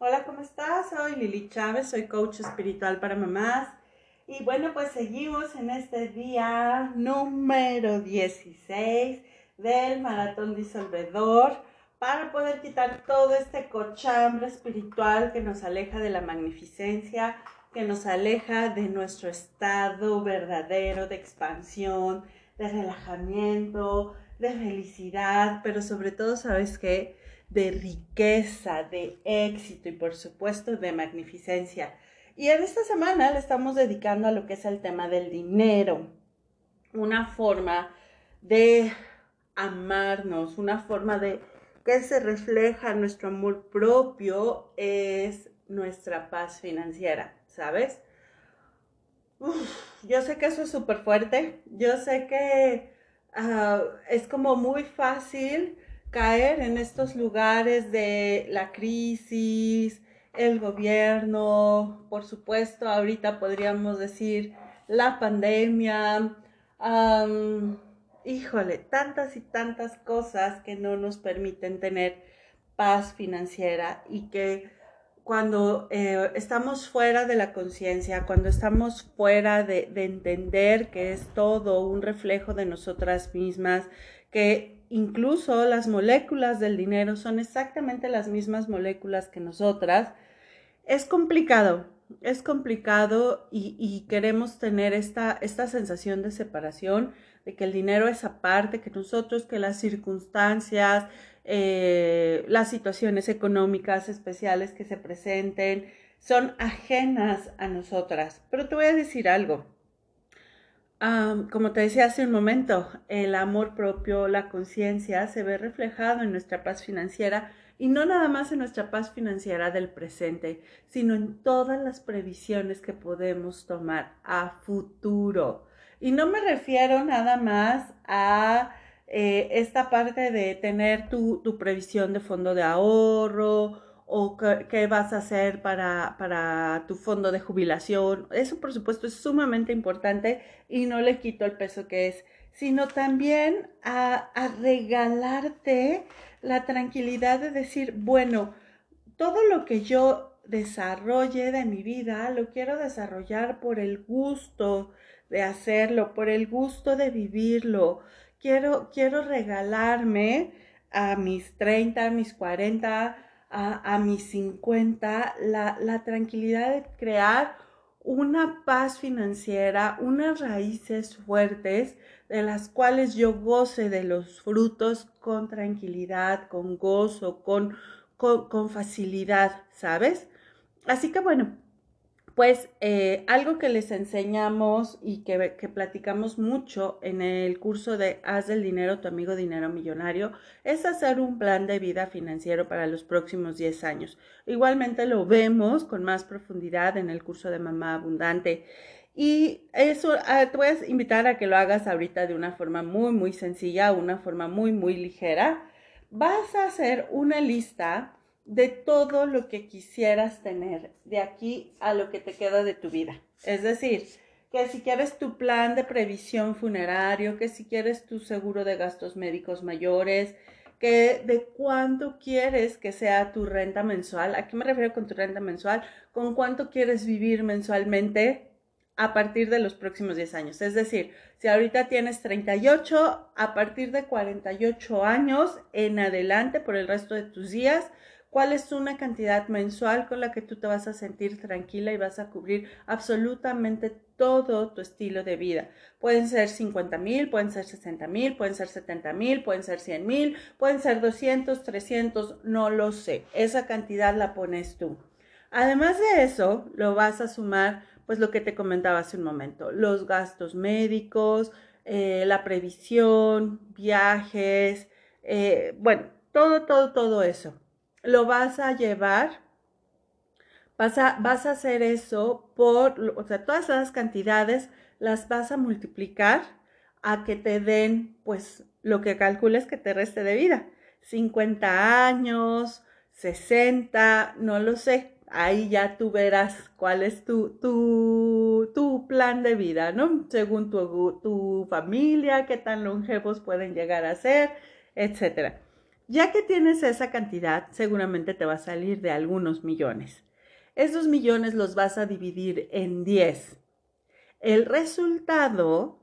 Hola, ¿cómo estás? Soy Lili Chávez, soy coach espiritual para mamás. Y bueno, pues seguimos en este día número 16 del maratón disolvedor para poder quitar todo este cochambre espiritual que nos aleja de la magnificencia, que nos aleja de nuestro estado verdadero de expansión, de relajamiento, de felicidad, pero sobre todo, ¿sabes qué? De riqueza, de éxito y por supuesto de magnificencia. Y en esta semana le estamos dedicando a lo que es el tema del dinero, una forma de amarnos, una forma de que se refleja nuestro amor propio es nuestra paz financiera, ¿sabes? yo sé que eso es súper fuerte, yo sé que ah, es como muy fácil caer en estos lugares de la crisis, el gobierno, por supuesto, ahorita podríamos decir la pandemia, híjole, tantas y tantas cosas que no nos permiten tener paz financiera y que cuando eh, estamos fuera de la conciencia, cuando estamos fuera de, de, entender que es todo un reflejo de nosotras mismas, que incluso las moléculas del dinero son exactamente las mismas moléculas que nosotras, es complicado, es complicado y, queremos tener esta, esta sensación de separación, de que el dinero es aparte, que nosotros, que las circunstancias, eh, las situaciones económicas especiales que se presenten son ajenas a nosotras. Pero te voy a decir algo. Como te decía hace un momento, el amor propio, la conciencia se ve reflejado en nuestra paz financiera y no nada más en nuestra paz financiera del presente, sino en todas las previsiones que podemos tomar a futuro. Y no me refiero nada más a eh, esta parte de tener tu, previsión de fondo de ahorro o qué, vas a hacer para, para, tu fondo de jubilación. Eso, por supuesto, es sumamente importante y no le quito el peso que es, sino también a, a regalarte la tranquilidad de decir, bueno, todo lo que yo desarrolle de mi vida lo quiero desarrollar por el gusto de hacerlo, por el gusto de vivirlo. Quiero, quiero regalarme a mis 30, a mis 40, a, a mis 50, la, la tranquilidad de crear una paz financiera, unas raíces fuertes de las cuales yo goce de los frutos con tranquilidad, con gozo, con, con, con facilidad, ¿sabes? Así que bueno, pues eh, algo que les enseñamos y que, platicamos mucho en el curso de Haz del dinero tu amigo dinero millonario es hacer un plan de vida financiero para los próximos 10 años. Igualmente lo vemos con más profundidad en el curso de Mamá Abundante. Y eso ah, te voy a invitar a que lo hagas ahorita de una forma muy, muy sencilla, una forma muy, muy ligera. Vas a hacer una lista de todo lo que quisieras tener de aquí a lo que te queda de tu vida. Es decir, que si quieres tu plan de previsión funerario, que si quieres tu seguro de gastos médicos mayores, que de cuánto quieres que sea tu renta mensual. ¿A qué me refiero con tu renta mensual? Con cuánto quieres vivir mensualmente a partir de los próximos 10 años. Es decir, si ahorita tienes 38, a partir de 48 años en adelante por el resto de tus días, cuál es una cantidad mensual con la que tú te vas a sentir tranquila y vas a cubrir absolutamente todo tu estilo de vida. Pueden ser 50 mil, pueden ser 60 mil, pueden ser 70 mil, pueden ser 100 mil, pueden ser 200, 300, no lo sé. Esa cantidad la pones tú. Además de eso, lo vas a sumar, pues lo que te comentaba hace un momento, los gastos médicos, eh, la previsión, viajes, eh, bueno, todo, todo, todo eso lo vas a llevar, vas a, vas a hacer eso por, o sea, todas las cantidades las vas a multiplicar a que te den, pues, lo que calcules que te reste de vida. 50 años, 60, no lo sé. Ahí ya tú verás cuál es tu, tu, tu plan de vida, ¿no? Según tu, tu familia, qué tan longevos pueden llegar a ser, etcétera. Ya que tienes esa cantidad, seguramente te va a salir de algunos millones. Esos millones los vas a dividir en 10. El resultado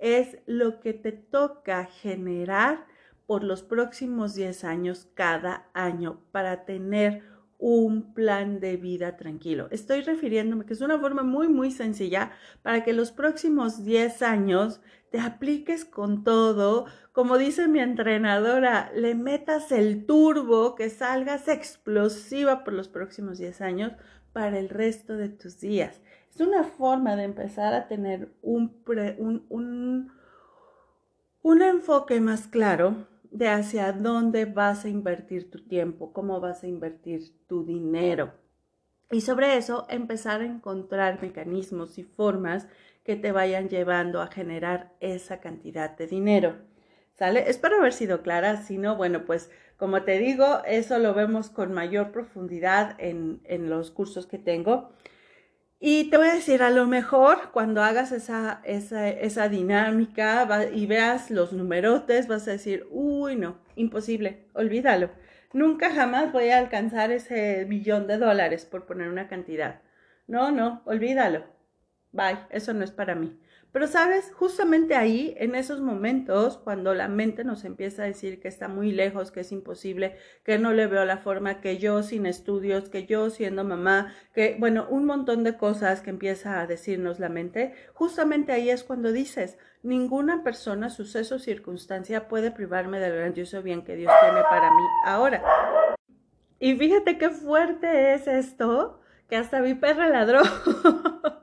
es lo que te toca generar por los próximos 10 años cada año para tener un plan de vida tranquilo. Estoy refiriéndome que es una forma muy, muy sencilla para que los próximos 10 años te apliques con todo, como dice mi entrenadora, le metas el turbo, que salgas explosiva por los próximos 10 años para el resto de tus días. Es una forma de empezar a tener un, un, un, un enfoque más claro de hacia dónde vas a invertir tu tiempo, cómo vas a invertir tu dinero. Y sobre eso empezar a encontrar mecanismos y formas que te vayan llevando a generar esa cantidad de dinero. ¿Sale? Espero haber sido clara, si no, bueno, pues como te digo, eso lo vemos con mayor profundidad en, en los cursos que tengo. Y te voy a decir, a lo mejor cuando hagas esa, esa, esa dinámica y veas los numerotes, vas a decir, uy, no, imposible, olvídalo. Nunca jamás voy a alcanzar ese millón de dólares por poner una cantidad. No, no, olvídalo. Bye, eso no es para mí. Pero sabes, justamente ahí, en esos momentos, cuando la mente nos empieza a decir que está muy lejos, que es imposible, que no le veo la forma, que yo sin estudios, que yo siendo mamá, que, bueno, un montón de cosas que empieza a decirnos la mente, justamente ahí es cuando dices, ninguna persona, suceso o circunstancia puede privarme del grandioso bien que Dios tiene para mí ahora. Y fíjate qué fuerte es esto, que hasta mi perra ladró.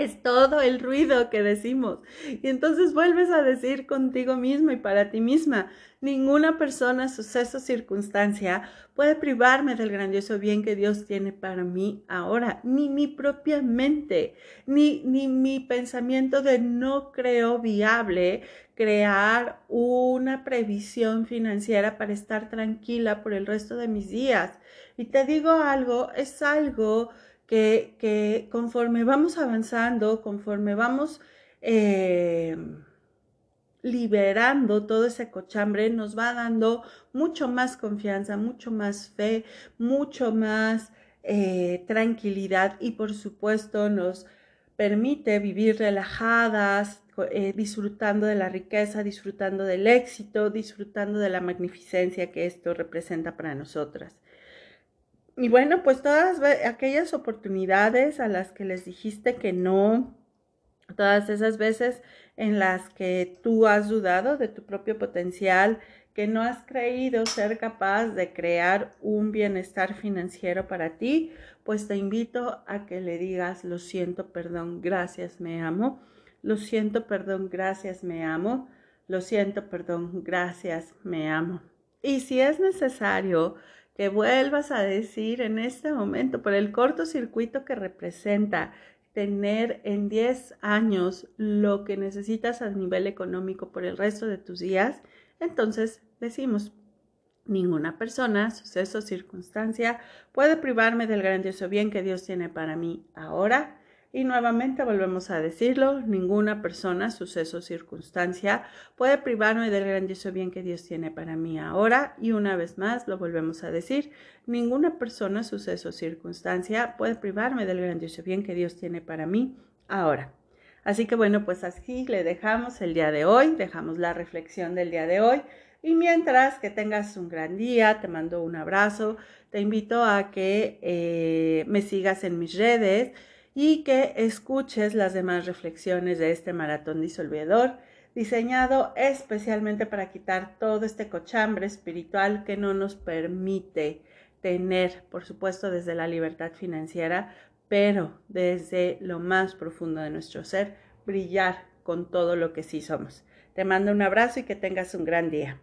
Es todo el ruido que decimos. Y entonces vuelves a decir contigo mismo y para ti misma, ninguna persona, suceso, circunstancia puede privarme del grandioso bien que Dios tiene para mí ahora, ni mi propia mente, ni, ni mi pensamiento de no creo viable crear una previsión financiera para estar tranquila por el resto de mis días. Y te digo algo, es algo que, conforme vamos avanzando, conforme vamos eh, liberando todo ese cochambre, nos va dando mucho más confianza, mucho más fe, mucho más eh, tranquilidad y por supuesto nos permite vivir relajadas, eh, disfrutando de la riqueza, disfrutando del éxito, disfrutando de la magnificencia que esto representa para nosotras. Y bueno, pues todas aquellas oportunidades a las que les dijiste que no, todas esas veces en las que tú has dudado de tu propio potencial, que no has creído ser capaz de crear un bienestar financiero para ti, pues te invito a que le digas, lo siento, perdón, gracias, me amo. Lo siento, perdón, gracias, me amo. Lo siento, perdón, gracias, me amo. Y si es necesario, que vuelvas a decir en este momento por el cortocircuito que representa tener en 10 años lo que necesitas a nivel económico por el resto de tus días, entonces decimos, ninguna persona, suceso, circunstancia puede privarme del grandioso bien que Dios tiene para mí ahora y nuevamente volvemos a decirlo, ninguna persona, suceso o circunstancia puede privarme del grandioso bien que Dios tiene para mí ahora. Y una vez más lo volvemos a decir, ninguna persona, suceso o circunstancia puede privarme del grandioso bien que Dios tiene para mí ahora. Así que bueno, pues así le dejamos el día de hoy, dejamos la reflexión del día de hoy. Y mientras que tengas un gran día, te mando un abrazo, te invito a que eh, me sigas en mis redes y que escuches las demás reflexiones de este maratón disolvedor, diseñado especialmente para quitar todo este cochambre espiritual que no nos permite tener, por supuesto, desde la libertad financiera, pero desde lo más profundo de nuestro ser, brillar con todo lo que sí somos. Te mando un abrazo y que tengas un gran día.